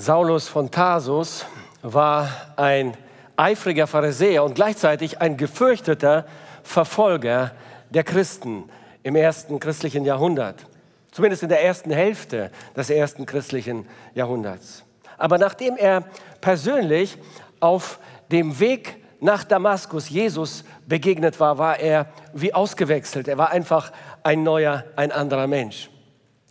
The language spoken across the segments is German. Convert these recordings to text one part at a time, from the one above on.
Saulus von Tarsus war ein eifriger Pharisäer und gleichzeitig ein gefürchteter Verfolger der Christen im ersten christlichen Jahrhundert. Zumindest in der ersten Hälfte des ersten christlichen Jahrhunderts. Aber nachdem er persönlich auf dem Weg nach Damaskus Jesus begegnet war, war er wie ausgewechselt. Er war einfach ein neuer, ein anderer Mensch.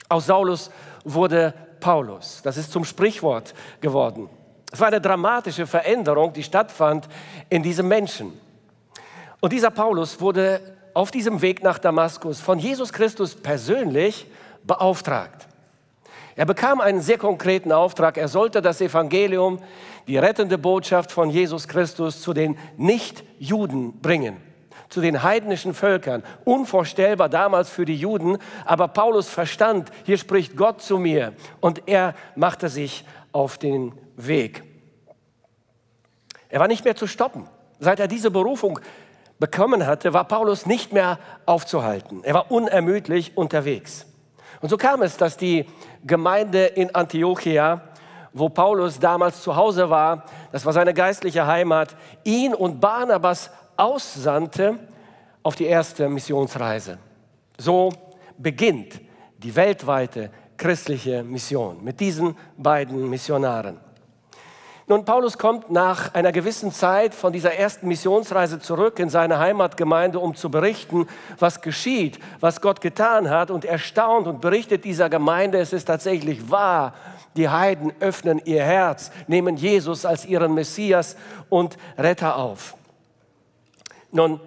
Aus Saulus wurde Paulus. Das ist zum Sprichwort geworden. Es war eine dramatische Veränderung, die stattfand in diesem Menschen. Und dieser Paulus wurde auf diesem Weg nach Damaskus von Jesus Christus persönlich beauftragt. Er bekam einen sehr konkreten Auftrag. Er sollte das Evangelium, die rettende Botschaft von Jesus Christus zu den Nichtjuden bringen, zu den heidnischen Völkern. Unvorstellbar damals für die Juden, aber Paulus verstand, hier spricht Gott zu mir und er machte sich auf den Weg. Er war nicht mehr zu stoppen. Seit er diese Berufung bekommen hatte, war Paulus nicht mehr aufzuhalten. Er war unermüdlich unterwegs. Und so kam es, dass die Gemeinde in Antiochia, wo Paulus damals zu Hause war, das war seine geistliche Heimat, ihn und Barnabas aussandte auf die erste Missionsreise. So beginnt die weltweite christliche Mission mit diesen beiden Missionaren. Nun, Paulus kommt nach einer gewissen Zeit von dieser ersten Missionsreise zurück in seine Heimatgemeinde, um zu berichten, was geschieht, was Gott getan hat und erstaunt und berichtet dieser Gemeinde, es ist tatsächlich wahr. Die Heiden öffnen ihr Herz, nehmen Jesus als ihren Messias und Retter auf. Nun,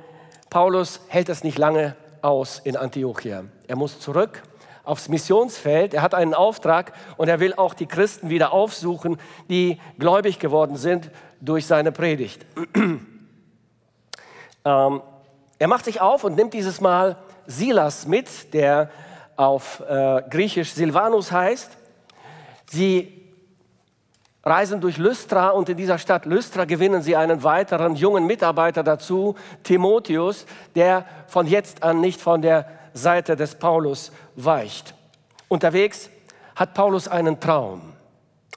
Paulus hält es nicht lange aus in Antiochia. Er muss zurück aufs Missionsfeld. Er hat einen Auftrag und er will auch die Christen wieder aufsuchen, die gläubig geworden sind durch seine Predigt. ähm, er macht sich auf und nimmt dieses Mal Silas mit, der auf äh, Griechisch Silvanus heißt. Sie reisen durch Lystra und in dieser Stadt Lystra gewinnen sie einen weiteren jungen Mitarbeiter dazu, Timotheus, der von jetzt an nicht von der Seite des Paulus weicht. Unterwegs hat Paulus einen Traum.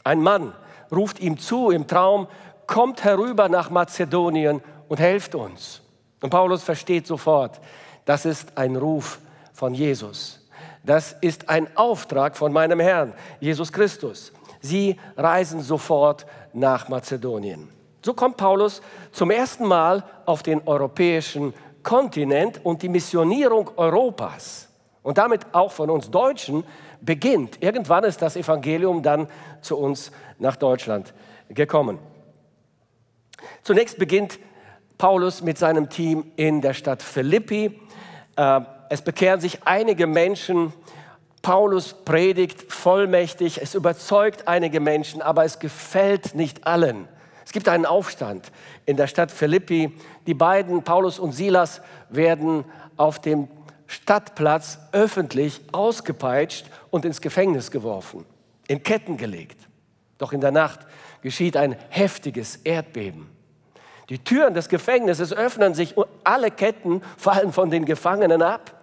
Ein Mann ruft ihm zu im Traum, kommt herüber nach Mazedonien und helft uns. Und Paulus versteht sofort, das ist ein Ruf von Jesus. Das ist ein Auftrag von meinem Herrn, Jesus Christus. Sie reisen sofort nach Mazedonien. So kommt Paulus zum ersten Mal auf den europäischen Kontinent und die Missionierung Europas und damit auch von uns Deutschen beginnt. Irgendwann ist das Evangelium dann zu uns nach Deutschland gekommen. Zunächst beginnt Paulus mit seinem Team in der Stadt Philippi. Äh, es bekehren sich einige Menschen. Paulus predigt vollmächtig. Es überzeugt einige Menschen, aber es gefällt nicht allen. Es gibt einen Aufstand in der Stadt Philippi. Die beiden, Paulus und Silas, werden auf dem Stadtplatz öffentlich ausgepeitscht und ins Gefängnis geworfen, in Ketten gelegt. Doch in der Nacht geschieht ein heftiges Erdbeben. Die Türen des Gefängnisses öffnen sich und alle Ketten fallen von den Gefangenen ab.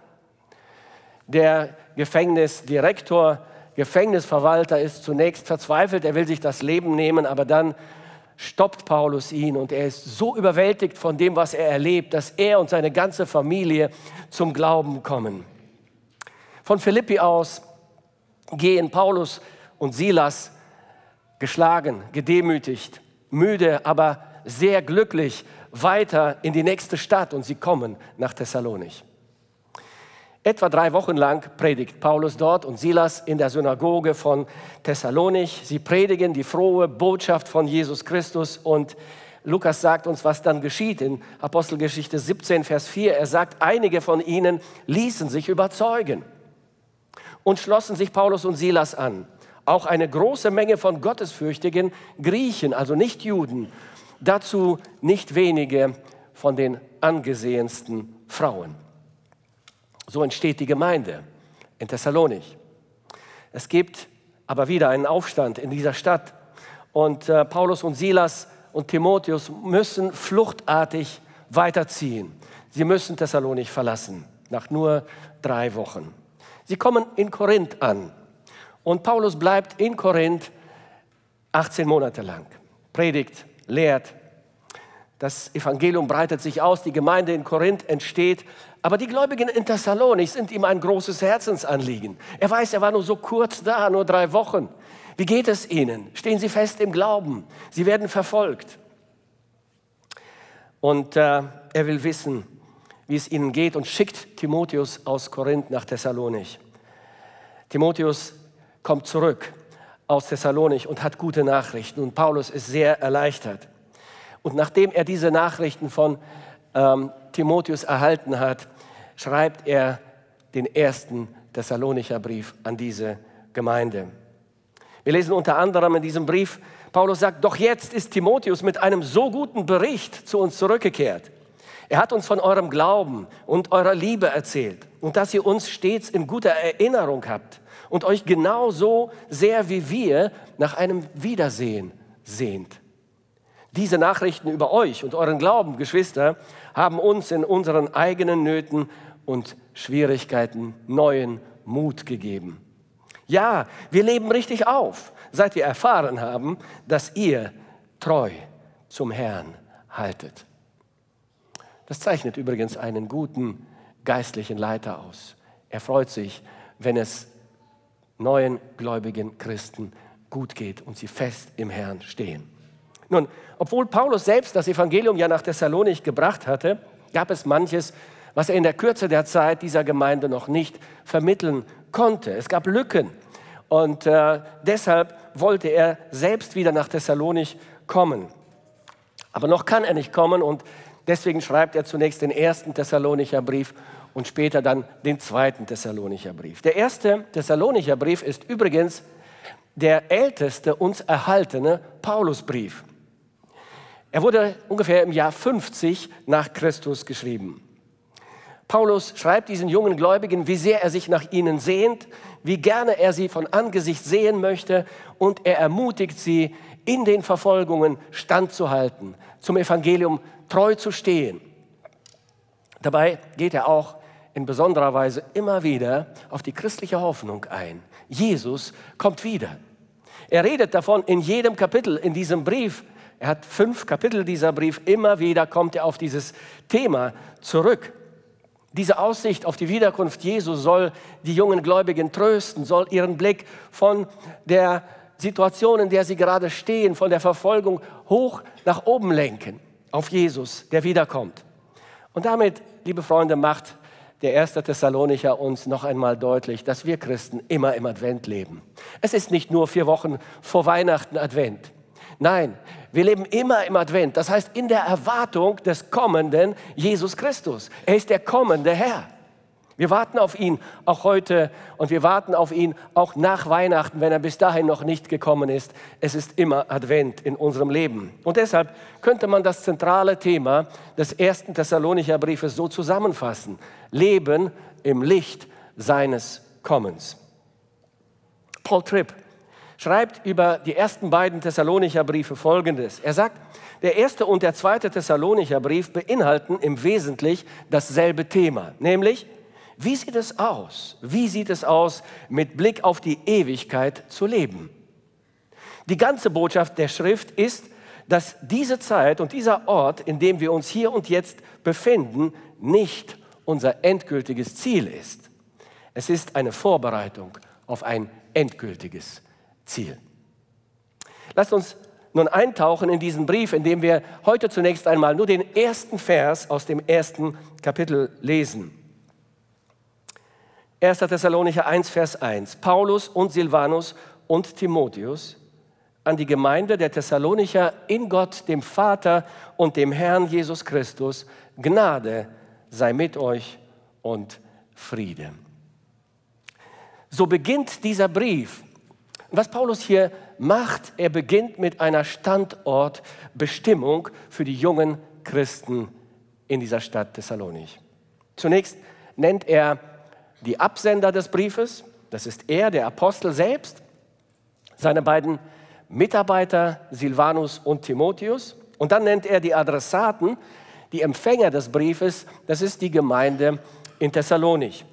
Der Gefängnisdirektor, Gefängnisverwalter ist zunächst verzweifelt, er will sich das Leben nehmen, aber dann stoppt Paulus ihn und er ist so überwältigt von dem, was er erlebt, dass er und seine ganze Familie zum Glauben kommen. Von Philippi aus gehen Paulus und Silas geschlagen, gedemütigt, müde, aber sehr glücklich weiter in die nächste Stadt und sie kommen nach Thessalonich. Etwa drei Wochen lang predigt Paulus dort und Silas in der Synagoge von Thessalonich. Sie predigen die frohe Botschaft von Jesus Christus und Lukas sagt uns, was dann geschieht in Apostelgeschichte 17, Vers 4. Er sagt, einige von ihnen ließen sich überzeugen und schlossen sich Paulus und Silas an. Auch eine große Menge von gottesfürchtigen Griechen, also nicht Juden, dazu nicht wenige von den angesehensten Frauen. So entsteht die Gemeinde in Thessalonich. Es gibt aber wieder einen Aufstand in dieser Stadt und äh, Paulus und Silas und Timotheus müssen fluchtartig weiterziehen. Sie müssen Thessalonich verlassen nach nur drei Wochen. Sie kommen in Korinth an und Paulus bleibt in Korinth 18 Monate lang. Predigt, lehrt. Das Evangelium breitet sich aus, die Gemeinde in Korinth entsteht. Aber die Gläubigen in Thessalonik sind ihm ein großes Herzensanliegen. Er weiß, er war nur so kurz da, nur drei Wochen. Wie geht es ihnen? Stehen sie fest im Glauben? Sie werden verfolgt. Und äh, er will wissen, wie es ihnen geht und schickt Timotheus aus Korinth nach Thessalonik. Timotheus kommt zurück aus Thessalonik und hat gute Nachrichten und Paulus ist sehr erleichtert. Und nachdem er diese Nachrichten von ähm, Timotheus erhalten hat, schreibt er den ersten Thessalonicher Brief an diese Gemeinde. Wir lesen unter anderem in diesem Brief, Paulus sagt, doch jetzt ist Timotheus mit einem so guten Bericht zu uns zurückgekehrt. Er hat uns von eurem Glauben und eurer Liebe erzählt und dass ihr uns stets in guter Erinnerung habt und euch genauso sehr wie wir nach einem Wiedersehen sehnt. Diese Nachrichten über euch und euren Glauben, Geschwister, haben uns in unseren eigenen Nöten und Schwierigkeiten neuen Mut gegeben. Ja, wir leben richtig auf, seit wir erfahren haben, dass ihr treu zum Herrn haltet. Das zeichnet übrigens einen guten geistlichen Leiter aus. Er freut sich, wenn es neuen gläubigen Christen gut geht und sie fest im Herrn stehen. Nun, obwohl Paulus selbst das Evangelium ja nach Thessalonik gebracht hatte, gab es manches, was er in der Kürze der Zeit dieser Gemeinde noch nicht vermitteln konnte. Es gab Lücken und äh, deshalb wollte er selbst wieder nach Thessalonik kommen. Aber noch kann er nicht kommen und deswegen schreibt er zunächst den ersten Thessalonicher Brief und später dann den zweiten Thessalonicher Brief. Der erste Thessalonicher Brief ist übrigens der älteste uns erhaltene Paulusbrief. Er wurde ungefähr im Jahr 50 nach Christus geschrieben. Paulus schreibt diesen jungen Gläubigen, wie sehr er sich nach ihnen sehnt, wie gerne er sie von Angesicht sehen möchte und er ermutigt sie, in den Verfolgungen standzuhalten, zum Evangelium treu zu stehen. Dabei geht er auch in besonderer Weise immer wieder auf die christliche Hoffnung ein. Jesus kommt wieder. Er redet davon in jedem Kapitel in diesem Brief. Er hat fünf Kapitel dieser Brief. Immer wieder kommt er auf dieses Thema zurück. Diese Aussicht auf die Wiederkunft Jesu soll die jungen Gläubigen trösten, soll ihren Blick von der Situation, in der sie gerade stehen, von der Verfolgung hoch nach oben lenken, auf Jesus, der wiederkommt. Und damit, liebe Freunde, macht der erste Thessalonicher uns noch einmal deutlich, dass wir Christen immer im Advent leben. Es ist nicht nur vier Wochen vor Weihnachten Advent. Nein, wir leben immer im Advent. Das heißt in der Erwartung des kommenden Jesus Christus. Er ist der kommende Herr. Wir warten auf ihn auch heute und wir warten auf ihn auch nach Weihnachten, wenn er bis dahin noch nicht gekommen ist. Es ist immer Advent in unserem Leben. Und deshalb könnte man das zentrale Thema des ersten Thessalonicher Briefes so zusammenfassen. Leben im Licht seines Kommens. Paul Tripp schreibt über die ersten beiden Thessalonicher Briefe Folgendes. Er sagt, der erste und der zweite Thessalonicher Brief beinhalten im Wesentlichen dasselbe Thema, nämlich wie sieht es aus? Wie sieht es aus, mit Blick auf die Ewigkeit zu leben? Die ganze Botschaft der Schrift ist, dass diese Zeit und dieser Ort, in dem wir uns hier und jetzt befinden, nicht unser endgültiges Ziel ist. Es ist eine Vorbereitung auf ein endgültiges Ziel. Lasst uns nun eintauchen in diesen Brief, in dem wir heute zunächst einmal nur den ersten Vers aus dem ersten Kapitel lesen. 1. Thessalonicher 1, Vers 1. Paulus und Silvanus und Timotheus an die Gemeinde der Thessalonicher in Gott, dem Vater und dem Herrn Jesus Christus, Gnade sei mit euch und Friede. So beginnt dieser Brief. Was Paulus hier macht, er beginnt mit einer Standortbestimmung für die jungen Christen in dieser Stadt Thessalonich. Zunächst nennt er die Absender des Briefes, das ist er, der Apostel selbst, seine beiden Mitarbeiter Silvanus und Timotheus. Und dann nennt er die Adressaten, die Empfänger des Briefes, das ist die Gemeinde in Thessalonich.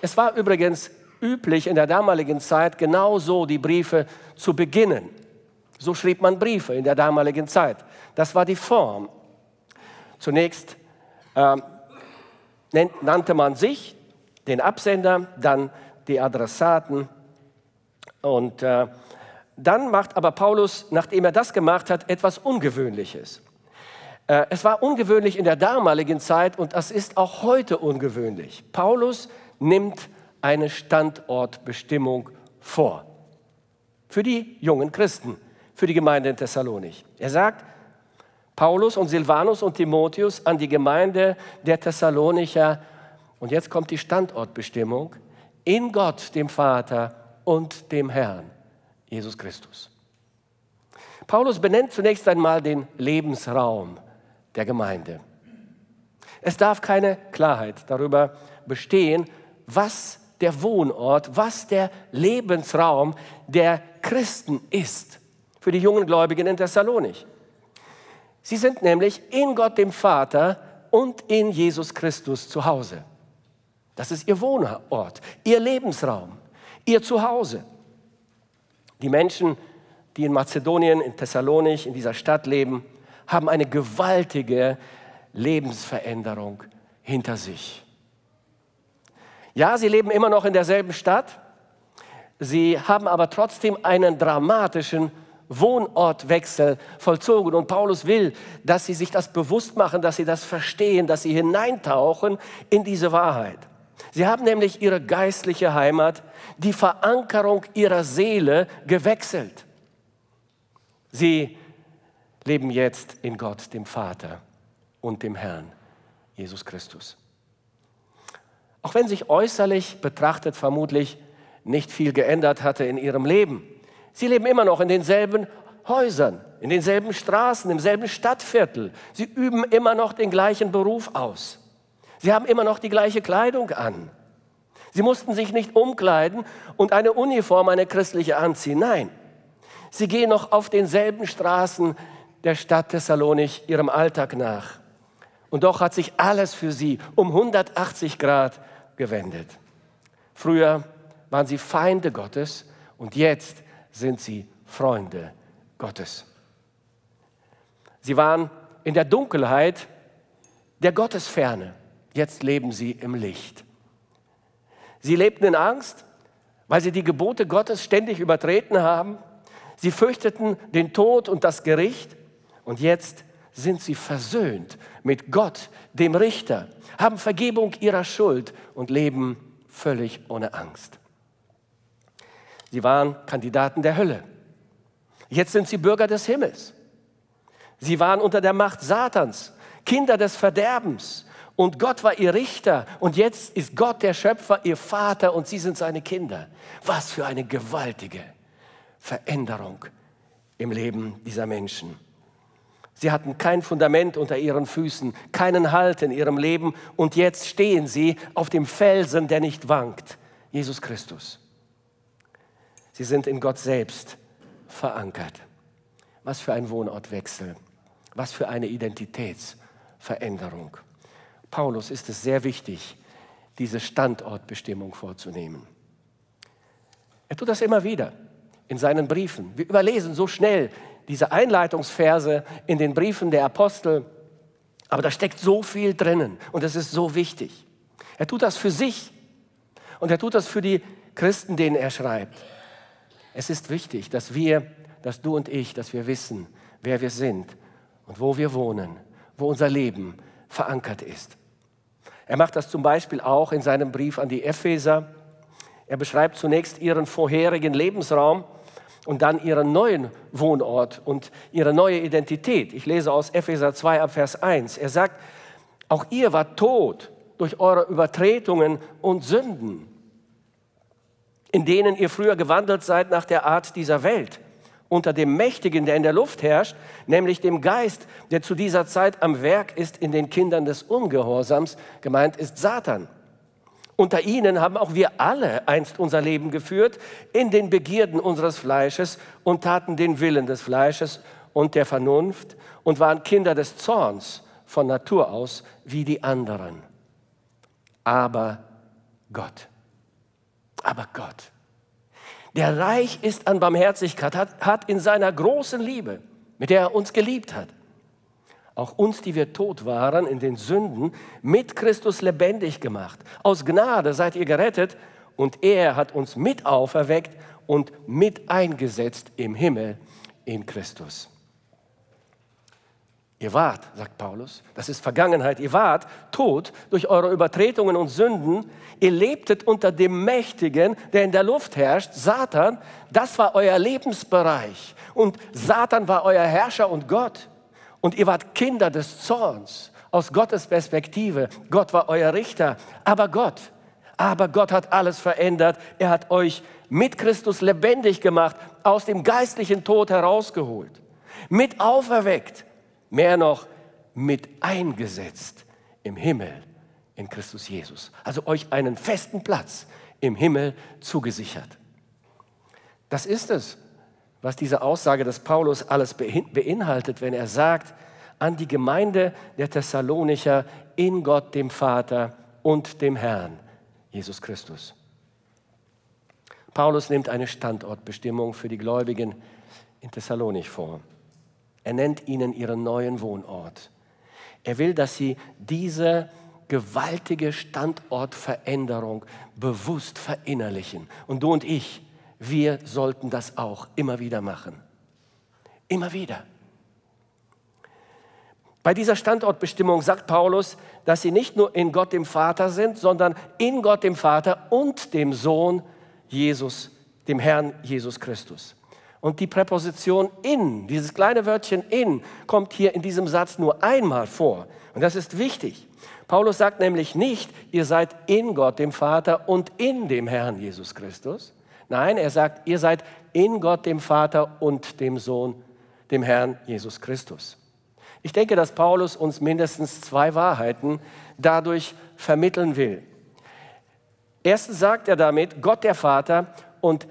Es war übrigens üblich in der damaligen Zeit genau so die Briefe zu beginnen. So schrieb man Briefe in der damaligen Zeit. Das war die Form. Zunächst äh, nannte man sich, den Absender, dann die Adressaten. Und äh, dann macht aber Paulus, nachdem er das gemacht hat, etwas Ungewöhnliches. Äh, es war ungewöhnlich in der damaligen Zeit und es ist auch heute ungewöhnlich. Paulus nimmt eine Standortbestimmung vor für die jungen Christen, für die Gemeinde in Thessalonich. Er sagt, Paulus und Silvanus und Timotheus an die Gemeinde der Thessalonicher, und jetzt kommt die Standortbestimmung, in Gott, dem Vater und dem Herrn, Jesus Christus. Paulus benennt zunächst einmal den Lebensraum der Gemeinde. Es darf keine Klarheit darüber bestehen, was der Wohnort, was der Lebensraum der Christen ist für die jungen Gläubigen in Thessalonich. Sie sind nämlich in Gott dem Vater und in Jesus Christus zu Hause. Das ist ihr Wohnort, ihr Lebensraum, ihr Zuhause. Die Menschen, die in Mazedonien, in Thessalonich, in dieser Stadt leben, haben eine gewaltige Lebensveränderung hinter sich. Ja, sie leben immer noch in derselben Stadt, sie haben aber trotzdem einen dramatischen Wohnortwechsel vollzogen. Und Paulus will, dass sie sich das bewusst machen, dass sie das verstehen, dass sie hineintauchen in diese Wahrheit. Sie haben nämlich ihre geistliche Heimat, die Verankerung ihrer Seele gewechselt. Sie leben jetzt in Gott, dem Vater und dem Herrn, Jesus Christus. Auch wenn sich äußerlich betrachtet vermutlich nicht viel geändert hatte in ihrem Leben. Sie leben immer noch in denselben Häusern, in denselben Straßen, im selben Stadtviertel. Sie üben immer noch den gleichen Beruf aus. Sie haben immer noch die gleiche Kleidung an. Sie mussten sich nicht umkleiden und eine Uniform, eine christliche anziehen. Nein, sie gehen noch auf denselben Straßen der Stadt Thessalonich ihrem Alltag nach. Und doch hat sich alles für sie um 180 Grad gewendet. Früher waren sie Feinde Gottes und jetzt sind sie Freunde Gottes. Sie waren in der Dunkelheit der Gottesferne. Jetzt leben sie im Licht. Sie lebten in Angst, weil sie die Gebote Gottes ständig übertreten haben. Sie fürchteten den Tod und das Gericht. Und jetzt sind sie versöhnt mit Gott, dem Richter, haben Vergebung ihrer Schuld und leben völlig ohne Angst. Sie waren Kandidaten der Hölle. Jetzt sind sie Bürger des Himmels. Sie waren unter der Macht Satans, Kinder des Verderbens. Und Gott war ihr Richter. Und jetzt ist Gott der Schöpfer, ihr Vater und sie sind seine Kinder. Was für eine gewaltige Veränderung im Leben dieser Menschen. Sie hatten kein Fundament unter ihren Füßen, keinen Halt in ihrem Leben und jetzt stehen sie auf dem Felsen, der nicht wankt, Jesus Christus. Sie sind in Gott selbst verankert. Was für ein Wohnortwechsel, was für eine Identitätsveränderung. Paulus ist es sehr wichtig, diese Standortbestimmung vorzunehmen. Er tut das immer wieder in seinen Briefen. Wir überlesen so schnell diese Einleitungsverse in den Briefen der Apostel, aber da steckt so viel drinnen und es ist so wichtig. Er tut das für sich und er tut das für die Christen, denen er schreibt. Es ist wichtig, dass wir, dass du und ich, dass wir wissen, wer wir sind und wo wir wohnen, wo unser Leben verankert ist. Er macht das zum Beispiel auch in seinem Brief an die Epheser. Er beschreibt zunächst ihren vorherigen Lebensraum und dann ihren neuen Wohnort und ihre neue Identität. Ich lese aus Epheser 2 ab Vers 1. Er sagt, auch ihr wart tot durch eure Übertretungen und Sünden, in denen ihr früher gewandelt seid nach der Art dieser Welt, unter dem Mächtigen, der in der Luft herrscht, nämlich dem Geist, der zu dieser Zeit am Werk ist in den Kindern des Ungehorsams, gemeint ist Satan. Unter ihnen haben auch wir alle einst unser Leben geführt in den Begierden unseres Fleisches und taten den Willen des Fleisches und der Vernunft und waren Kinder des Zorns von Natur aus wie die anderen. Aber Gott, aber Gott, der reich ist an Barmherzigkeit, hat, hat in seiner großen Liebe, mit der er uns geliebt hat, auch uns, die wir tot waren in den Sünden, mit Christus lebendig gemacht. Aus Gnade seid ihr gerettet und er hat uns mit auferweckt und mit eingesetzt im Himmel in Christus. Ihr wart, sagt Paulus, das ist Vergangenheit, ihr wart tot durch eure Übertretungen und Sünden, ihr lebtet unter dem Mächtigen, der in der Luft herrscht, Satan, das war euer Lebensbereich und Satan war euer Herrscher und Gott und ihr wart Kinder des Zorns aus Gottes Perspektive. Gott war euer Richter, aber Gott, aber Gott hat alles verändert, er hat euch mit Christus lebendig gemacht, aus dem geistlichen Tod herausgeholt, mit auferweckt mehr noch mit eingesetzt im Himmel in Christus Jesus. Also euch einen festen Platz im Himmel zugesichert. Das ist es, was diese Aussage des Paulus alles beinhaltet, wenn er sagt, an die Gemeinde der Thessalonicher in Gott dem Vater und dem Herrn, Jesus Christus. Paulus nimmt eine Standortbestimmung für die Gläubigen in Thessalonich vor. Er nennt ihnen ihren neuen Wohnort. Er will, dass sie diese gewaltige Standortveränderung bewusst verinnerlichen. Und du und ich, wir sollten das auch immer wieder machen. Immer wieder. Bei dieser Standortbestimmung sagt Paulus, dass sie nicht nur in Gott dem Vater sind, sondern in Gott dem Vater und dem Sohn Jesus, dem Herrn Jesus Christus. Und die Präposition in, dieses kleine Wörtchen in, kommt hier in diesem Satz nur einmal vor. Und das ist wichtig. Paulus sagt nämlich nicht, ihr seid in Gott, dem Vater und in dem Herrn Jesus Christus. Nein, er sagt, ihr seid in Gott, dem Vater und dem Sohn, dem Herrn Jesus Christus. Ich denke, dass Paulus uns mindestens zwei Wahrheiten dadurch vermitteln will. Erstens sagt er damit, Gott der Vater und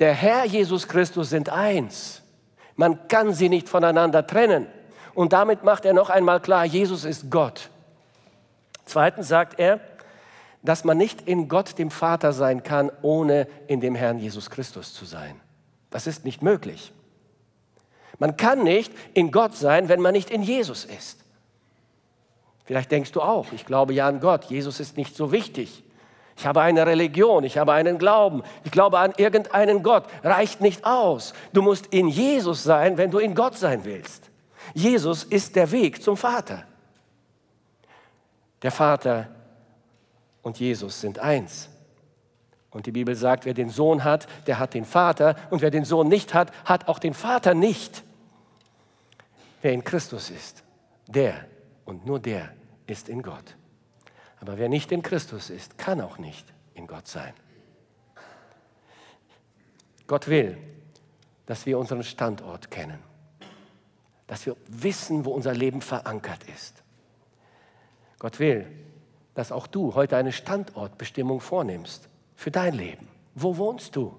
der Herr Jesus Christus sind eins. Man kann sie nicht voneinander trennen. Und damit macht er noch einmal klar, Jesus ist Gott. Zweitens sagt er, dass man nicht in Gott dem Vater sein kann, ohne in dem Herrn Jesus Christus zu sein. Das ist nicht möglich. Man kann nicht in Gott sein, wenn man nicht in Jesus ist. Vielleicht denkst du auch, ich glaube ja an Gott, Jesus ist nicht so wichtig. Ich habe eine Religion, ich habe einen Glauben, ich glaube an irgendeinen Gott. Reicht nicht aus. Du musst in Jesus sein, wenn du in Gott sein willst. Jesus ist der Weg zum Vater. Der Vater und Jesus sind eins. Und die Bibel sagt, wer den Sohn hat, der hat den Vater. Und wer den Sohn nicht hat, hat auch den Vater nicht. Wer in Christus ist, der und nur der ist in Gott. Aber wer nicht in Christus ist, kann auch nicht in Gott sein. Gott will, dass wir unseren Standort kennen, dass wir wissen, wo unser Leben verankert ist. Gott will, dass auch du heute eine Standortbestimmung vornimmst für dein Leben. Wo wohnst du?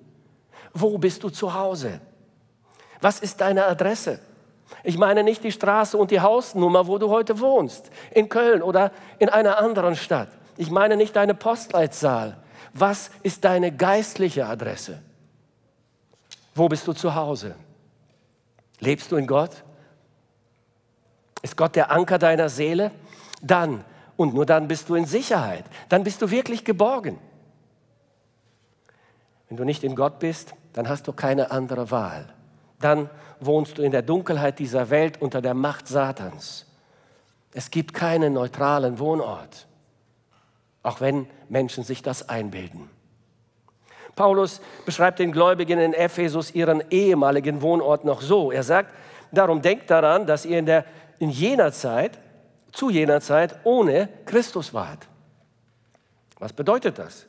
Wo bist du zu Hause? Was ist deine Adresse? Ich meine nicht die Straße und die Hausnummer, wo du heute wohnst, in Köln oder in einer anderen Stadt. Ich meine nicht deine Postleitzahl. Was ist deine geistliche Adresse? Wo bist du zu Hause? Lebst du in Gott? Ist Gott der Anker deiner Seele? Dann und nur dann bist du in Sicherheit. Dann bist du wirklich geborgen. Wenn du nicht in Gott bist, dann hast du keine andere Wahl. Dann wohnst du in der Dunkelheit dieser Welt unter der Macht Satans. Es gibt keinen neutralen Wohnort, auch wenn Menschen sich das einbilden. Paulus beschreibt den Gläubigen in Ephesus ihren ehemaligen Wohnort noch so. Er sagt, darum denkt daran, dass ihr in, der, in jener Zeit, zu jener Zeit ohne Christus wart. Was bedeutet das?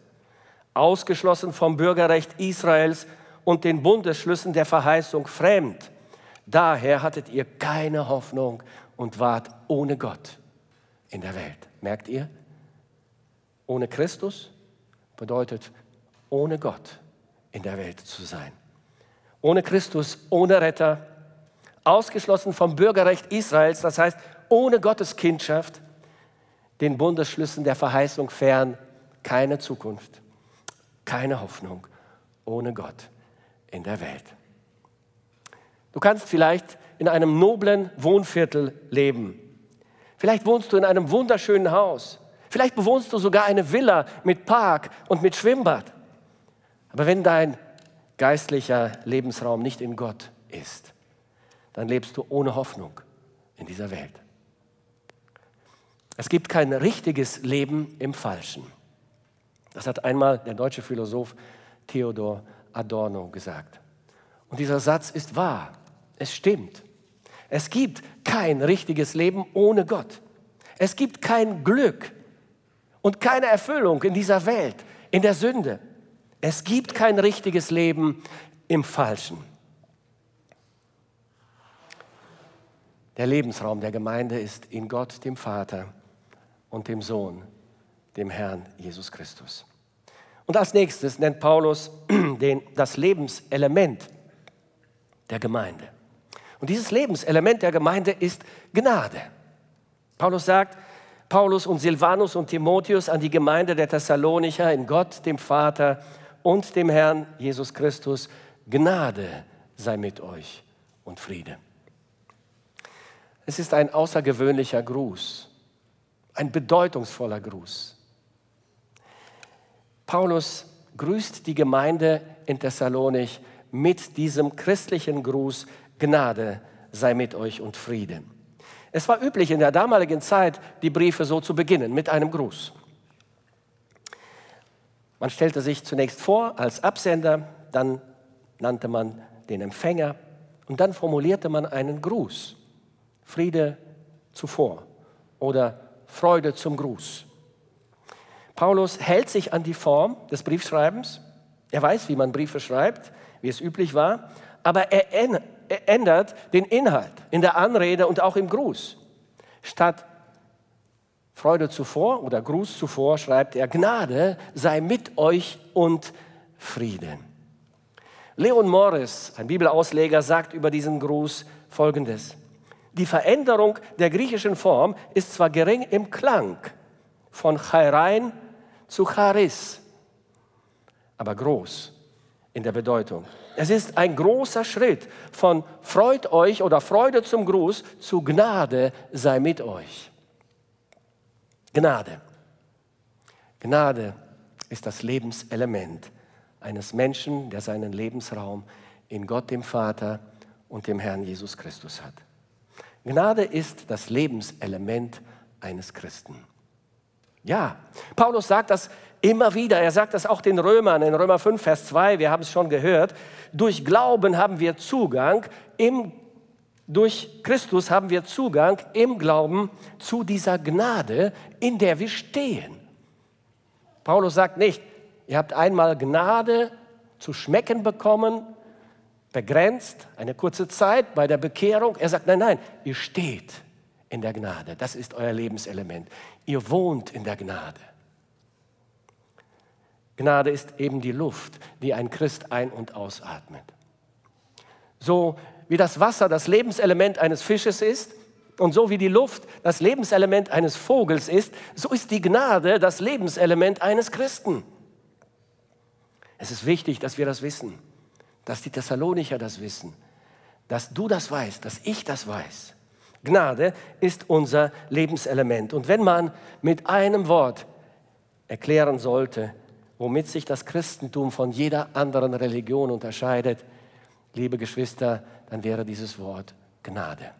Ausgeschlossen vom Bürgerrecht Israels und den Bundesschlüssen der Verheißung fremd Daher hattet ihr keine Hoffnung und wart ohne Gott in der Welt. Merkt ihr? Ohne Christus bedeutet ohne Gott in der Welt zu sein. Ohne Christus, ohne Retter, ausgeschlossen vom Bürgerrecht Israels, das heißt ohne Gottes Kindschaft, den Bundesschlüssen der Verheißung fern, keine Zukunft, keine Hoffnung ohne Gott. in der Welt. Du kannst vielleicht in einem noblen Wohnviertel leben. Vielleicht wohnst du in einem wunderschönen Haus. Vielleicht bewohnst du sogar eine Villa mit Park und mit Schwimmbad. Aber wenn dein geistlicher Lebensraum nicht in Gott ist, dann lebst du ohne Hoffnung in dieser Welt. Es gibt kein richtiges Leben im Falschen. Das hat einmal der deutsche Philosoph Theodor Adorno gesagt. Und dieser Satz ist wahr. Es stimmt. Es gibt kein richtiges Leben ohne Gott. Es gibt kein Glück und keine Erfüllung in dieser Welt, in der Sünde. Es gibt kein richtiges Leben im Falschen. Der Lebensraum der Gemeinde ist in Gott, dem Vater und dem Sohn, dem Herrn Jesus Christus. Und als nächstes nennt Paulus den, das Lebenselement der Gemeinde. Und dieses Lebenselement der Gemeinde ist Gnade. Paulus sagt, Paulus und Silvanus und Timotheus an die Gemeinde der Thessalonicher in Gott, dem Vater und dem Herrn Jesus Christus, Gnade sei mit euch und Friede. Es ist ein außergewöhnlicher Gruß, ein bedeutungsvoller Gruß. Paulus grüßt die Gemeinde in Thessalonich mit diesem christlichen Gruß, Gnade sei mit euch und Friede. Es war üblich in der damaligen Zeit, die Briefe so zu beginnen, mit einem Gruß. Man stellte sich zunächst vor als Absender, dann nannte man den Empfänger und dann formulierte man einen Gruß. Friede zuvor oder Freude zum Gruß. Paulus hält sich an die Form des Briefschreibens. Er weiß, wie man Briefe schreibt, wie es üblich war, aber er ändert den Inhalt in der Anrede und auch im Gruß. Statt Freude zuvor oder Gruß zuvor schreibt er, Gnade sei mit euch und Frieden. Leon Morris, ein Bibelausleger, sagt über diesen Gruß Folgendes. Die Veränderung der griechischen Form ist zwar gering im Klang, von Chairein zu Charis, aber groß in der Bedeutung. Es ist ein großer Schritt von freut euch oder Freude zum Gruß zu Gnade sei mit euch. Gnade. Gnade ist das Lebenselement eines Menschen, der seinen Lebensraum in Gott dem Vater und dem Herrn Jesus Christus hat. Gnade ist das Lebenselement eines Christen. Ja, Paulus sagt das immer wieder. Er sagt das auch den Römern in Römer 5, Vers 2. Wir haben es schon gehört. Durch Glauben haben wir Zugang, im, durch Christus haben wir Zugang im Glauben zu dieser Gnade, in der wir stehen. Paulus sagt nicht, ihr habt einmal Gnade zu schmecken bekommen, begrenzt, eine kurze Zeit bei der Bekehrung. Er sagt, nein, nein, ihr steht in der Gnade. Das ist euer Lebenselement. Ihr wohnt in der Gnade. Gnade ist eben die Luft, die ein Christ ein- und ausatmet. So wie das Wasser das Lebenselement eines Fisches ist und so wie die Luft das Lebenselement eines Vogels ist, so ist die Gnade das Lebenselement eines Christen. Es ist wichtig, dass wir das wissen, dass die Thessalonicher das wissen, dass du das weißt, dass ich das weiß. Gnade ist unser Lebenselement. Und wenn man mit einem Wort erklären sollte, womit sich das Christentum von jeder anderen Religion unterscheidet, liebe Geschwister, dann wäre dieses Wort Gnade.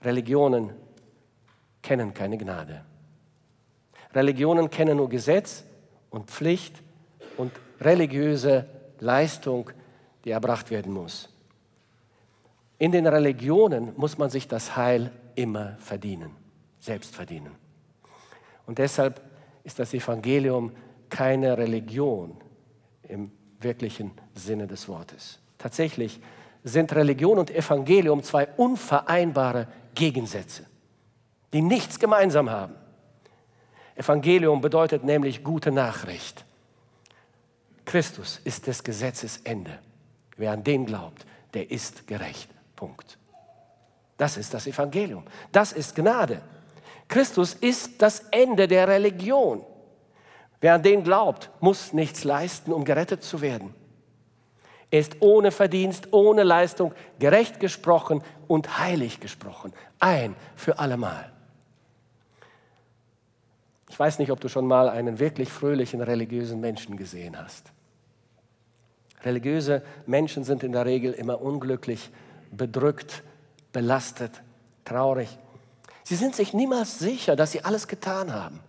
Religionen kennen keine Gnade. Religionen kennen nur Gesetz und Pflicht und religiöse Leistung, die erbracht werden muss. In den Religionen muss man sich das Heil immer verdienen, selbst verdienen. Und deshalb ist das Evangelium keine Religion im wirklichen Sinne des Wortes. Tatsächlich sind Religion und Evangelium zwei unvereinbare Gegensätze, die nichts gemeinsam haben. Evangelium bedeutet nämlich gute Nachricht. Christus ist des Gesetzes Ende. Wer an den glaubt, der ist gerecht. Punkt. Das ist das Evangelium. Das ist Gnade. Christus ist das Ende der Religion. Wer an den glaubt, muss nichts leisten, um gerettet zu werden. Er ist ohne Verdienst, ohne Leistung, gerecht gesprochen und heilig gesprochen. Ein für allemal. Ich weiß nicht, ob du schon mal einen wirklich fröhlichen religiösen Menschen gesehen hast. Religiöse Menschen sind in der Regel immer unglücklich, bedrückt, belastet, traurig. Sie sind sich niemals sicher, dass sie alles getan haben,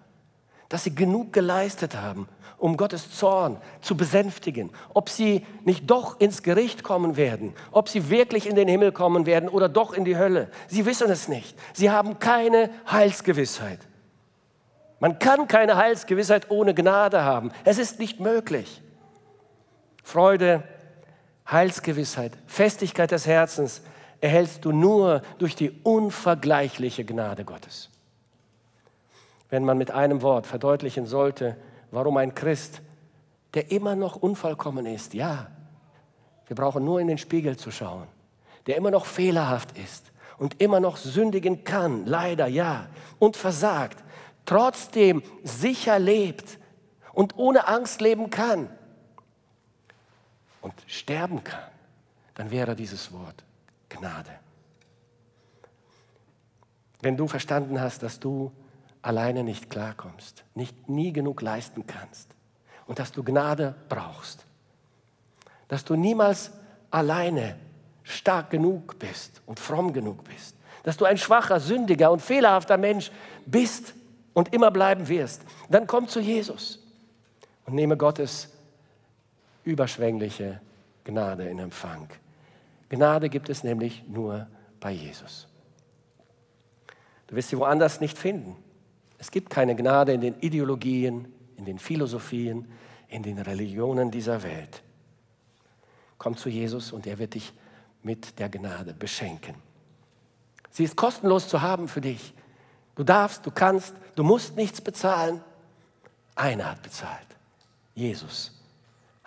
dass sie genug geleistet haben, um Gottes Zorn zu besänftigen, ob sie nicht doch ins Gericht kommen werden, ob sie wirklich in den Himmel kommen werden oder doch in die Hölle. Sie wissen es nicht. Sie haben keine Heilsgewissheit. Man kann keine Heilsgewissheit ohne Gnade haben. Es ist nicht möglich. Freude, Heilsgewissheit, Festigkeit des Herzens erhältst du nur durch die unvergleichliche Gnade Gottes. Wenn man mit einem Wort verdeutlichen sollte, warum ein Christ, der immer noch unvollkommen ist, ja, wir brauchen nur in den Spiegel zu schauen, der immer noch fehlerhaft ist und immer noch sündigen kann, leider ja, und versagt, trotzdem sicher lebt und ohne Angst leben kann und sterben kann, dann wäre dieses Wort Gnade. Wenn du verstanden hast, dass du alleine nicht klarkommst, nicht nie genug leisten kannst und dass du Gnade brauchst, dass du niemals alleine stark genug bist und fromm genug bist, dass du ein schwacher, sündiger und fehlerhafter Mensch bist und immer bleiben wirst, dann komm zu Jesus und nehme Gottes überschwängliche Gnade in Empfang. Gnade gibt es nämlich nur bei Jesus. Du wirst sie woanders nicht finden. Es gibt keine Gnade in den Ideologien, in den Philosophien, in den Religionen dieser Welt. Komm zu Jesus und er wird dich mit der Gnade beschenken. Sie ist kostenlos zu haben für dich. Du darfst, du kannst, du musst nichts bezahlen. Einer hat bezahlt. Jesus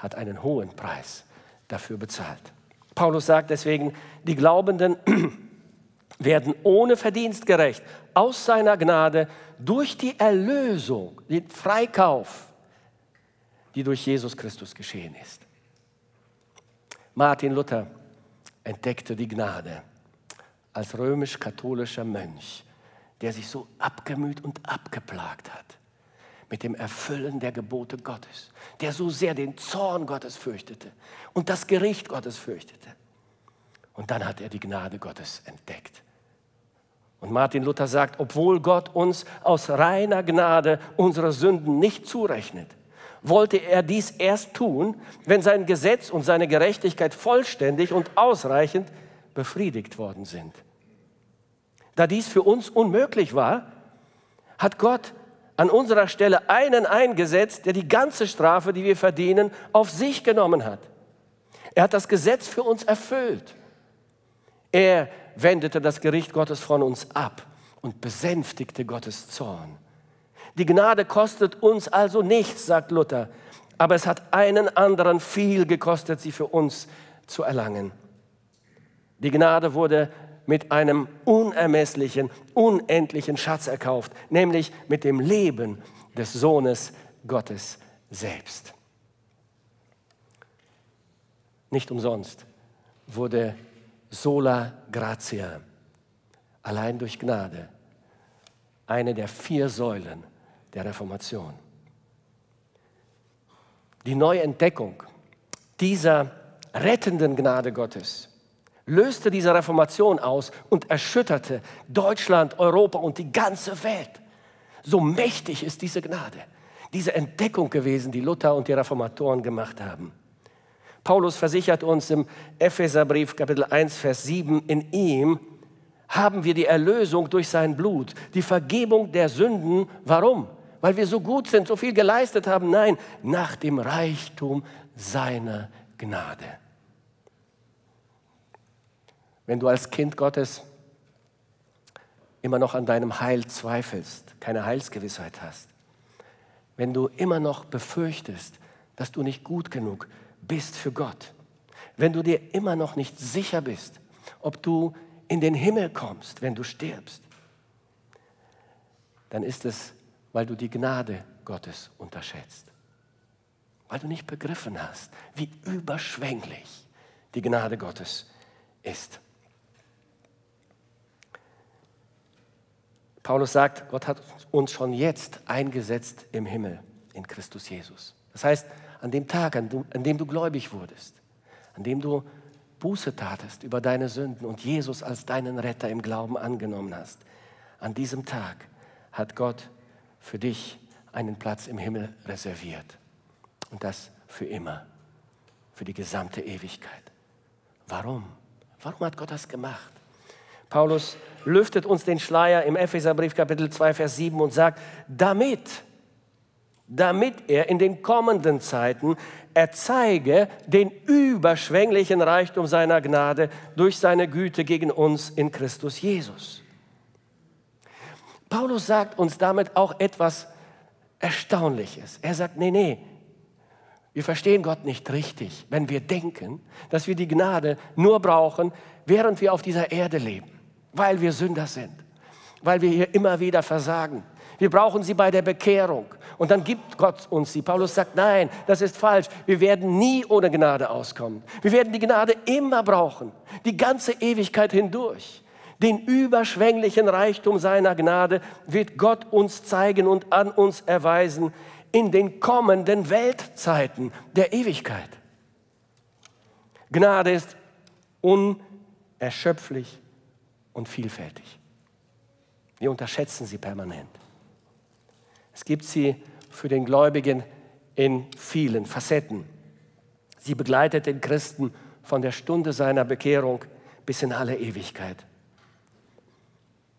hat einen hohen Preis dafür bezahlt. Paulus sagt deswegen, die Glaubenden werden ohne Verdienst gerecht, aus seiner Gnade, durch die Erlösung, den Freikauf, die durch Jesus Christus geschehen ist. Martin Luther entdeckte die Gnade als römisch-katholischer Mönch, der sich so abgemüht und abgeplagt hat mit dem Erfüllen der Gebote Gottes, der so sehr den Zorn Gottes fürchtete und das Gericht Gottes fürchtete. Und dann hat er die Gnade Gottes entdeckt. Und Martin Luther sagt, obwohl Gott uns aus reiner Gnade unsere Sünden nicht zurechnet, wollte er dies erst tun, wenn sein Gesetz und seine Gerechtigkeit vollständig und ausreichend befriedigt worden sind. Da dies für uns unmöglich war, hat Gott an unserer Stelle einen eingesetzt, der die ganze Strafe, die wir verdienen, auf sich genommen hat. Er hat das Gesetz für uns erfüllt. Er wendete das Gericht Gottes von uns ab und besänftigte Gottes Zorn. Die Gnade kostet uns also nichts, sagt Luther, aber es hat einen anderen viel gekostet, sie für uns zu erlangen. Die Gnade wurde mit einem unermesslichen, unendlichen Schatz erkauft, nämlich mit dem Leben des Sohnes Gottes selbst. Nicht umsonst wurde sola gratia, allein durch Gnade, eine der vier Säulen der Reformation. Die Neuentdeckung dieser rettenden Gnade Gottes löste diese Reformation aus und erschütterte Deutschland, Europa und die ganze Welt. So mächtig ist diese Gnade, diese Entdeckung gewesen, die Luther und die Reformatoren gemacht haben. Paulus versichert uns im Epheserbrief Kapitel 1, Vers 7, in ihm haben wir die Erlösung durch sein Blut, die Vergebung der Sünden. Warum? Weil wir so gut sind, so viel geleistet haben? Nein, nach dem Reichtum seiner Gnade. Wenn du als Kind Gottes immer noch an deinem Heil zweifelst, keine Heilsgewissheit hast, wenn du immer noch befürchtest, dass du nicht gut genug bist für Gott, wenn du dir immer noch nicht sicher bist, ob du in den Himmel kommst, wenn du stirbst, dann ist es, weil du die Gnade Gottes unterschätzt. weil du nicht begriffen hast, wie überschwänglich die Gnade Gottes ist. Paulus sagt, Gott hat uns schon jetzt eingesetzt im Himmel in Christus Jesus. Das heißt, an dem Tag, an, du, an dem du gläubig wurdest, an dem du Buße tatest über deine Sünden und Jesus als deinen Retter im Glauben angenommen hast, an diesem Tag hat Gott für dich einen Platz im Himmel reserviert. Und das für immer, für die gesamte Ewigkeit. Warum? Warum hat Gott das gemacht? Paulus lüftet uns den Schleier im Epheserbrief Kapitel 2, Vers 7 und sagt, damit, damit er in den kommenden Zeiten erzeige den überschwänglichen Reichtum seiner Gnade durch seine Güte gegen uns in Christus Jesus. Paulus sagt uns damit auch etwas Erstaunliches. Er sagt, nee, nee, wir verstehen Gott nicht richtig, wenn wir denken, dass wir die Gnade nur brauchen, während wir auf dieser Erde leben, weil wir Sünder sind, weil wir hier immer wieder versagen. Wir brauchen sie bei der Bekehrung und dann gibt Gott uns sie. Paulus sagt, nein, das ist falsch. Wir werden nie ohne Gnade auskommen. Wir werden die Gnade immer brauchen, die ganze Ewigkeit hindurch. Den überschwänglichen Reichtum seiner Gnade wird Gott uns zeigen und an uns erweisen in den kommenden Weltzeiten der Ewigkeit. Gnade ist unerschöpflich und vielfältig. Wir unterschätzen sie permanent. Es gibt sie für den Gläubigen in vielen Facetten. Sie begleitet den Christen von der Stunde seiner Bekehrung bis in alle Ewigkeit.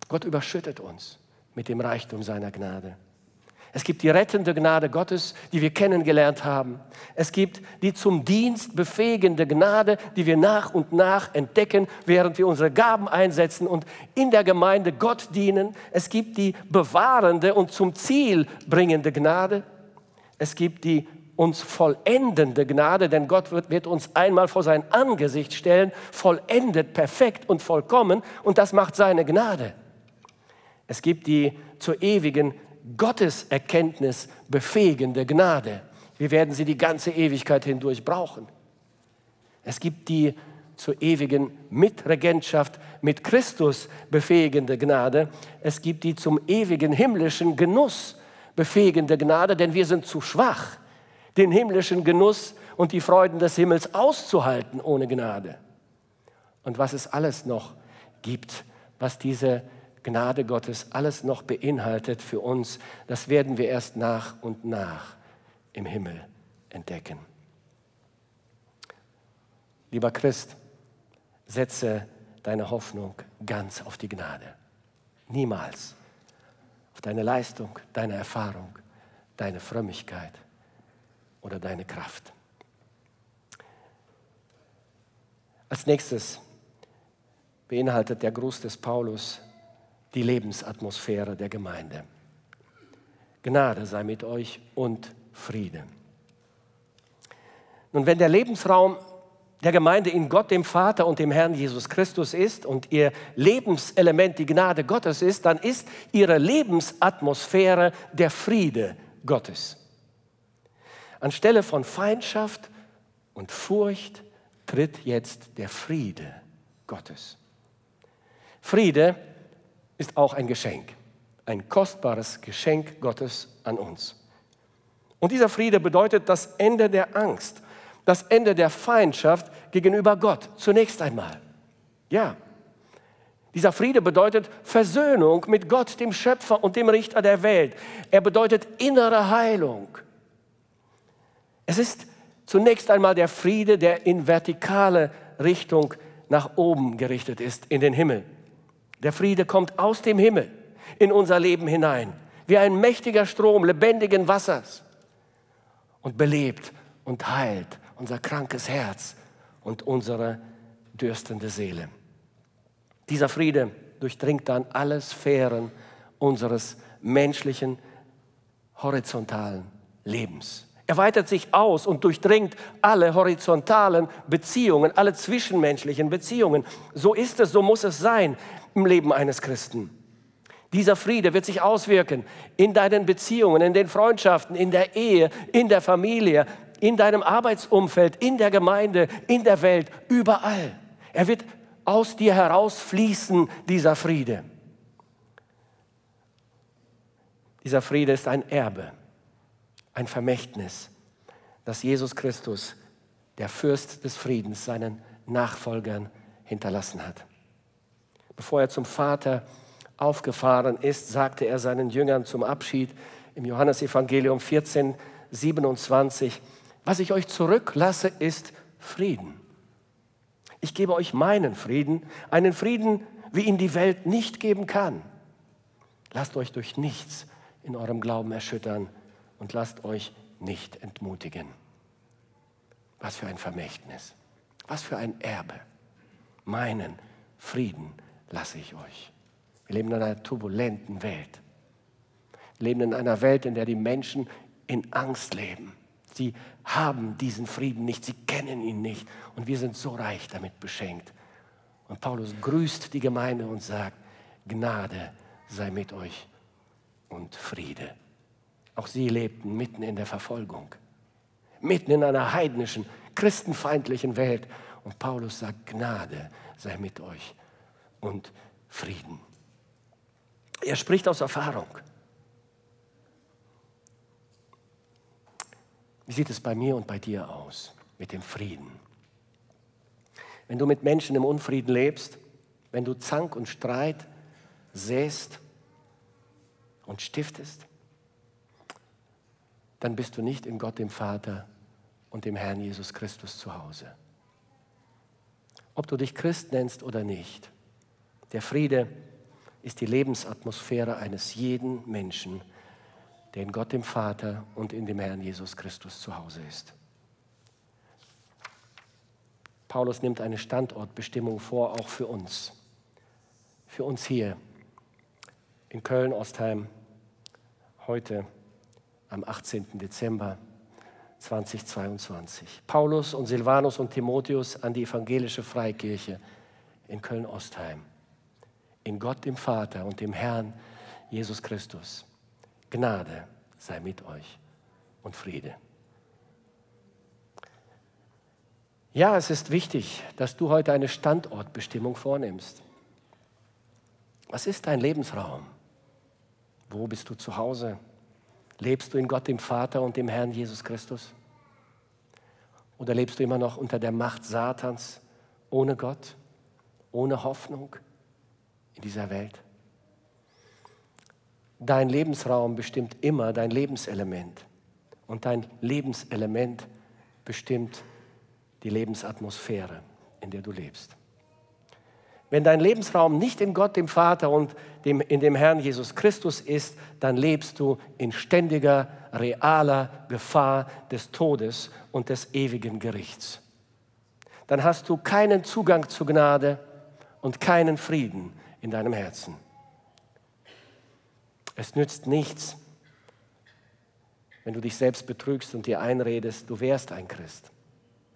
Gott überschüttet uns mit dem Reichtum seiner Gnade. Es gibt die rettende Gnade Gottes, die wir kennengelernt haben. Es gibt die zum Dienst befähigende Gnade, die wir nach und nach entdecken, während wir unsere Gaben einsetzen und in der Gemeinde Gott dienen. Es gibt die bewahrende und zum Ziel bringende Gnade. Es gibt die uns vollendende Gnade, denn Gott wird, wird, uns einmal vor sein Angesicht stellen, vollendet, perfekt und vollkommen, und das macht seine Gnade. Es gibt die zur ewigen Gotteserkenntnis befähigende Gnade. Wir werden sie die ganze Ewigkeit hindurch brauchen. Es gibt die zur ewigen Mitregentschaft mit Christus befähigende Gnade. Es gibt die zum ewigen himmlischen Genuss befähigende Gnade, denn wir sind zu schwach, den himmlischen Genuss und die Freuden des Himmels auszuhalten ohne Gnade. Und was es alles noch gibt, was diese Gnade Gottes alles noch beinhaltet für uns, das werden wir erst nach und nach im Himmel entdecken. Lieber Christ, setze deine Hoffnung ganz auf die Gnade. Niemals auf deine Leistung, deine Erfahrung, deine Frömmigkeit oder deine Kraft. Als nächstes beinhaltet der Gruß des Paulus die Lebensatmosphäre der Gemeinde. Gnade sei mit euch und Friede. Nun, wenn der Lebensraum der Gemeinde in Gott, dem Vater und dem Herrn Jesus Christus ist und ihr Lebenselement die Gnade Gottes ist, dann ist ihre Lebensatmosphäre der Friede Gottes. Anstelle von Feindschaft und Furcht tritt jetzt der Friede Gottes. Friede ist auch ein Geschenk, ein kostbares Geschenk Gottes an uns. Und dieser Friede bedeutet das Ende der Angst, das Ende der Feindschaft gegenüber Gott, zunächst einmal. Ja, dieser Friede bedeutet Versöhnung mit Gott, dem Schöpfer und dem Richter der Welt. Er bedeutet innere Heilung. Es ist zunächst einmal der Friede, der in vertikale Richtung nach oben gerichtet ist, in den Himmel. Der Friede kommt aus dem Himmel in unser Leben hinein, wie ein mächtiger Strom lebendigen Wassers und belebt und heilt unser krankes Herz und unsere dürstende Seele. Dieser Friede durchdringt dann alle Sphären unseres menschlichen, horizontalen Lebens. Er weitet sich aus und durchdringt alle horizontalen Beziehungen, alle zwischenmenschlichen Beziehungen. So ist es, so muss es sein im Leben eines Christen. Dieser Friede wird sich auswirken in deinen Beziehungen, in den Freundschaften, in der Ehe, in der Familie, in deinem Arbeitsumfeld, in der Gemeinde, in der Welt, überall. Er wird aus dir herausfließen, dieser Friede. Dieser Friede ist ein Erbe, ein Vermächtnis, das Jesus Christus, der Fürst des Friedens, seinen Nachfolgern hinterlassen hat. Bevor er zum Vater aufgefahren ist, sagte er seinen Jüngern zum Abschied im Johannesevangelium 14, 27, was ich euch zurücklasse, ist Frieden. Ich gebe euch meinen Frieden, einen Frieden, wie ihn die Welt nicht geben kann. Lasst euch durch nichts in eurem Glauben erschüttern und lasst euch nicht entmutigen. Was für ein Vermächtnis, was für ein Erbe. Meinen Frieden lasse ich euch. Wir leben in einer turbulenten Welt. Wir leben in einer Welt, in der die Menschen in Angst leben. Sie haben diesen Frieden nicht, sie kennen ihn nicht. Und wir sind so reich damit beschenkt. Und Paulus grüßt die Gemeinde und sagt, Gnade sei mit euch und Friede. Auch sie lebten mitten in der Verfolgung, mitten in einer heidnischen, christenfeindlichen Welt. Und Paulus sagt, Gnade sei mit euch und Frieden. Er spricht aus Erfahrung. Wie sieht es bei mir und bei dir aus mit dem Frieden? Wenn du mit Menschen im Unfrieden lebst, wenn du Zank und Streit säst und stiftest, dann bist du nicht in Gott dem Vater und dem Herrn Jesus Christus zu Hause. Ob du dich Christ nennst oder nicht, der Friede ist die Lebensatmosphäre eines jeden Menschen, der in Gott dem Vater und in dem Herrn Jesus Christus zu Hause ist. Paulus nimmt eine Standortbestimmung vor, auch für uns. Für uns hier in Köln-Ostheim heute am 18. Dezember 2022. Paulus und Silvanus und Timotheus an die evangelische Freikirche in Köln-Ostheim in Gott dem Vater und dem Herrn Jesus Christus. Gnade sei mit euch und Friede. Ja, es ist wichtig, dass du heute eine Standortbestimmung vornimmst. Was ist dein Lebensraum? Wo bist du zu Hause? Lebst du in Gott dem Vater und dem Herrn Jesus Christus? Oder lebst du immer noch unter der Macht Satans, ohne Gott, ohne Hoffnung? In dieser Welt. Dein Lebensraum bestimmt immer dein Lebenselement. Und dein Lebenselement bestimmt die Lebensatmosphäre, in der du lebst. Wenn dein Lebensraum nicht in Gott, dem Vater und dem, in dem Herrn Jesus Christus ist, dann lebst du in ständiger, realer Gefahr des Todes und des ewigen Gerichts. Dann hast du keinen Zugang zur Gnade und keinen Frieden, in deinem Herzen. Es nützt nichts, wenn du dich selbst betrügst und dir einredest, du wärst ein Christ.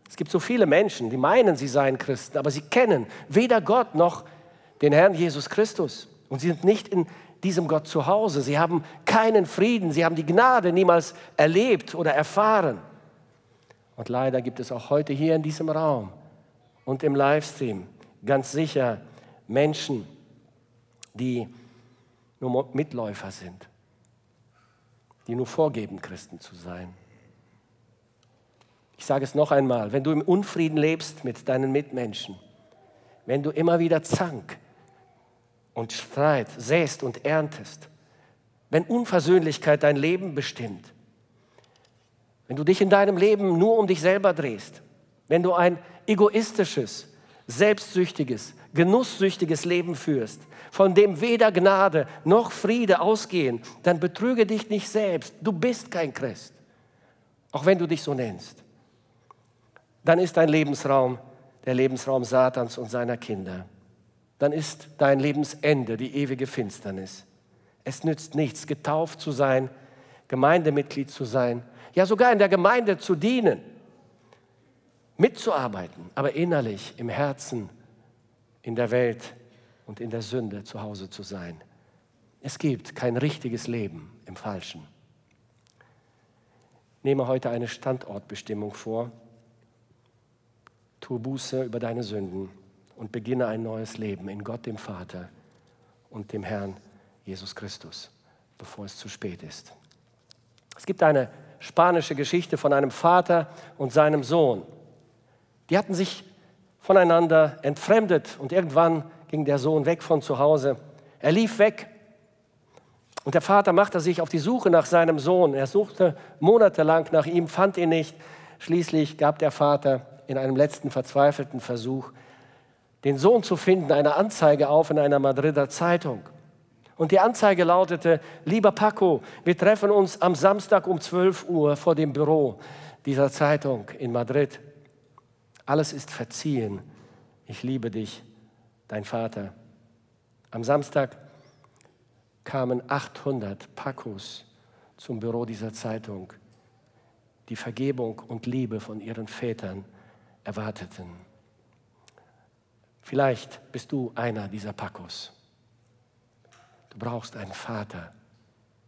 Es gibt so viele Menschen, die meinen, sie seien Christen, aber sie kennen weder Gott noch den Herrn Jesus Christus. Und sie sind nicht in diesem Gott zu Hause. Sie haben keinen Frieden. Sie haben die Gnade niemals erlebt oder erfahren. Und leider gibt es auch heute hier in diesem Raum und im Livestream ganz sicher Menschen, die nur Mitläufer sind, die nur vorgeben, Christen zu sein. Ich sage es noch einmal, wenn du im Unfrieden lebst mit deinen Mitmenschen, wenn du immer wieder Zank und Streit säst und erntest, wenn Unversöhnlichkeit dein Leben bestimmt, wenn du dich in deinem Leben nur um dich selber drehst, wenn du ein egoistisches, selbstsüchtiges, genusssüchtiges Leben führst, von dem weder Gnade noch Friede ausgehen, dann betrüge dich nicht selbst. Du bist kein Christ, auch wenn du dich so nennst. Dann ist dein Lebensraum der Lebensraum Satans und seiner Kinder. Dann ist dein Lebensende die ewige Finsternis. Es nützt nichts, getauft zu sein, Gemeindemitglied zu sein, ja sogar in der Gemeinde zu dienen, mitzuarbeiten, aber innerlich im Herzen in der Welt und in der Sünde zu Hause zu sein. Es gibt kein richtiges Leben im Falschen. nehme heute eine Standortbestimmung vor. Tue Buße über deine Sünden und beginne ein neues Leben in Gott dem Vater und dem Herrn Jesus Christus, bevor es zu spät ist. Es gibt eine spanische Geschichte von einem Vater und seinem Sohn. Die hatten sich voneinander entfremdet und irgendwann ging der Sohn weg von zu Hause. Er lief weg und der Vater machte sich auf die Suche nach seinem Sohn. Er suchte monatelang nach ihm, fand ihn nicht. Schließlich gab der Vater in einem letzten verzweifelten Versuch, den Sohn zu finden, eine Anzeige auf in einer Madrider Zeitung. Und die Anzeige lautete, lieber Paco, wir treffen uns am Samstag um 12 Uhr vor dem Büro dieser Zeitung in Madrid. Alles ist verziehen. Ich liebe dich, dein Vater. Am Samstag kamen 800 Pacos zum Büro dieser Zeitung, die Vergebung und Liebe von ihren Vätern erwarteten. Vielleicht bist du einer dieser Pacos. Du brauchst einen Vater.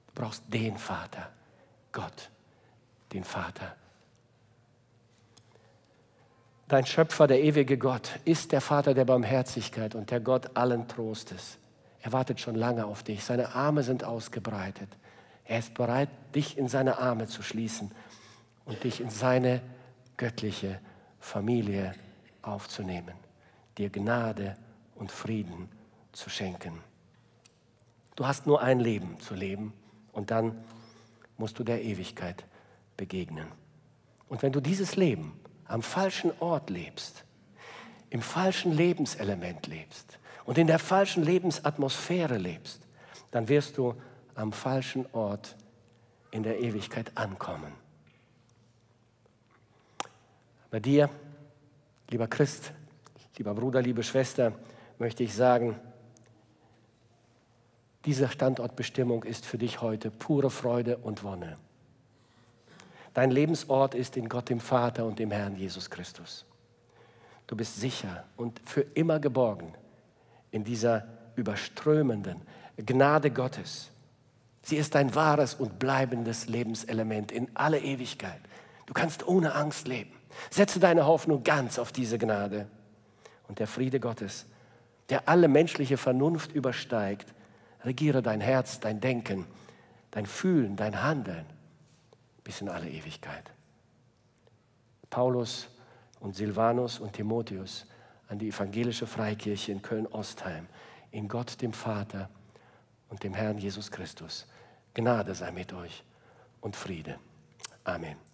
Du brauchst den Vater. Gott, den Vater. Dein Schöpfer, der ewige Gott, ist der Vater der Barmherzigkeit und der Gott allen Trostes. Er wartet schon lange auf dich. Seine Arme sind ausgebreitet. Er ist bereit, dich in seine Arme zu schließen und dich in seine göttliche Familie aufzunehmen, dir Gnade und Frieden zu schenken. Du hast nur ein Leben zu leben und dann musst du der Ewigkeit begegnen. Und wenn du dieses Leben am falschen Ort lebst, im falschen Lebenselement lebst und in der falschen Lebensatmosphäre lebst, dann wirst du am falschen Ort in der Ewigkeit ankommen. Bei dir, lieber Christ, lieber Bruder, liebe Schwester, möchte ich sagen, diese Standortbestimmung ist für dich heute pure Freude und Wonne. Dein Lebensort ist in Gott dem Vater und dem Herrn Jesus Christus. Du bist sicher und für immer geborgen in dieser überströmenden Gnade Gottes. Sie ist ein wahres und bleibendes Lebenselement in alle Ewigkeit. Du kannst ohne Angst leben. Setze deine Hoffnung ganz auf diese Gnade. Und der Friede Gottes, der alle menschliche Vernunft übersteigt, Regiere dein Herz, dein Denken, dein Fühlen, dein Handeln bis in alle Ewigkeit. Paulus und Silvanus und Timotheus an die evangelische Freikirche in Köln-Ostheim, in Gott dem Vater und dem Herrn Jesus Christus. Gnade sei mit euch und Friede. Amen.